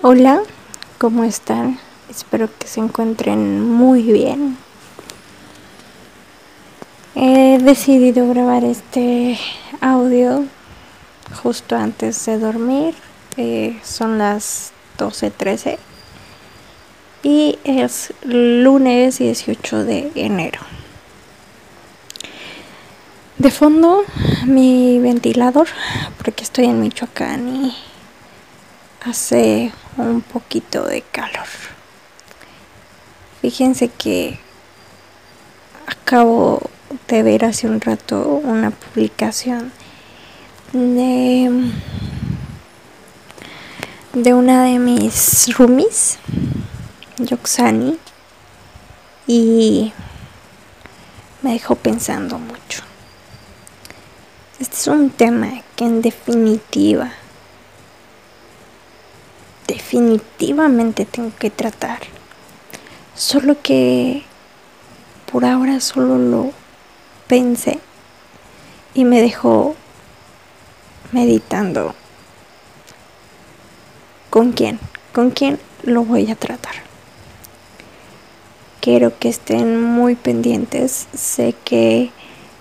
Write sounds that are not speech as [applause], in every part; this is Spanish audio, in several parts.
Hola, ¿cómo están? Espero que se encuentren muy bien. He decidido grabar este audio justo antes de dormir. Son las 12.13 y es lunes 18 de enero. De fondo mi ventilador porque estoy en Michoacán y hace un poquito de calor. Fíjense que acabo de ver hace un rato una publicación de, de una de mis roomies, Yoxani, y me dejó pensando mucho. Este es un tema que en definitiva definitivamente tengo que tratar. Solo que por ahora solo lo pensé y me dejó meditando. ¿Con quién? ¿Con quién lo voy a tratar? Quiero que estén muy pendientes. Sé que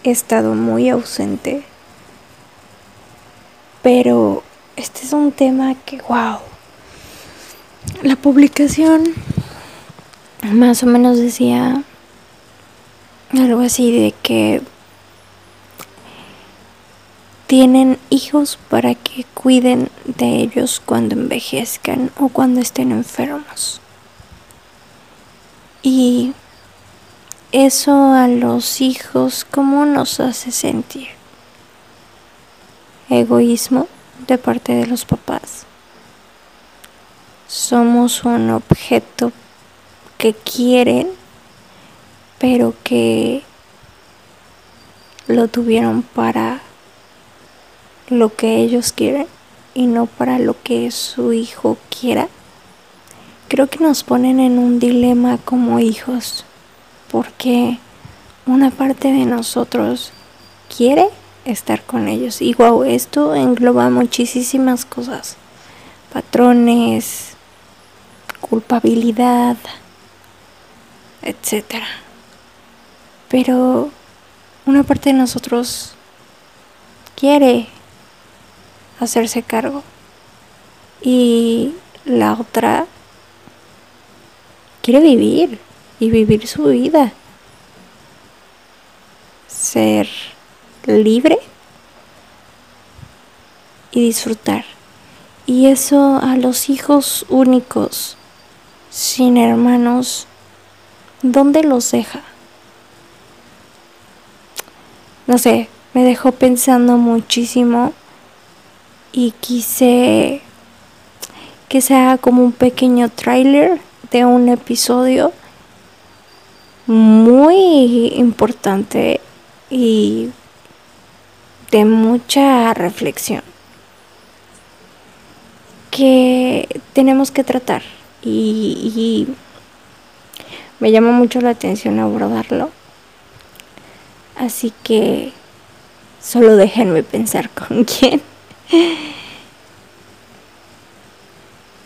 he estado muy ausente. Pero este es un tema que, wow, la publicación más o menos decía algo así de que tienen hijos para que cuiden de ellos cuando envejezcan o cuando estén enfermos. Y eso a los hijos, ¿cómo nos hace sentir? Egoísmo de parte de los papás somos un objeto que quieren, pero que lo tuvieron para lo que ellos quieren y no para lo que su hijo quiera. Creo que nos ponen en un dilema como hijos, porque una parte de nosotros quiere estar con ellos. Y wow, esto engloba muchísimas cosas, patrones, culpabilidad, etc. Pero una parte de nosotros quiere hacerse cargo y la otra quiere vivir y vivir su vida. Ser libre y disfrutar. Y eso a los hijos únicos sin hermanos, ¿dónde los deja? No sé, me dejó pensando muchísimo y quise que sea como un pequeño trailer de un episodio muy importante y de mucha reflexión que tenemos que tratar y, me llama mucho la atención abordarlo. Así que solo déjenme pensar [laughs] con quién.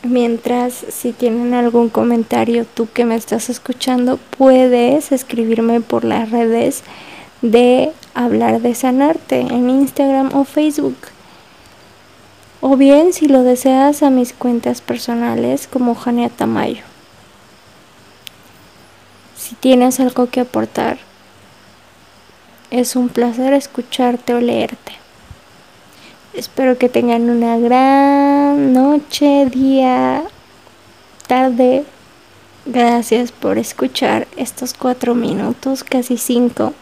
Mientras, si tienen algún comentario, tú que me estás escuchando, puedes escribirme por las redes de Hablar de Sanarte en Instagram o Facebook o bien si lo deseas a mis cuentas personales como Jania Tamayo. Si tienes algo que aportar, es un placer escucharte o leerte. Espero que tengan una gran noche, día, tarde. Gracias por escuchar estos cuatro minutos, casi cinco.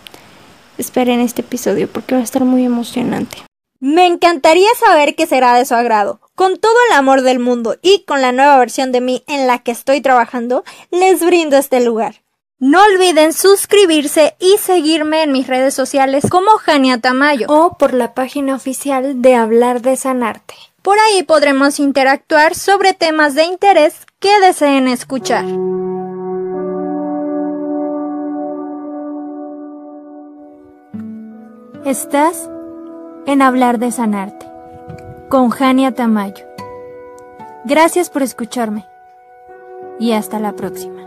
Esperen este episodio porque va a estar muy emocionante. Me encantaría saber qué será de su agrado. Con todo el amor del mundo y con la nueva versión de mí en la que estoy trabajando, les brindo este lugar. No olviden suscribirse y seguirme en mis redes sociales como Jania Tamayo o por la página oficial de Hablar de Sanarte. Por ahí podremos interactuar sobre temas de interés que deseen escuchar. Estás en Hablar de Sanarte con Jania Tamayo. Gracias por escucharme y hasta la próxima.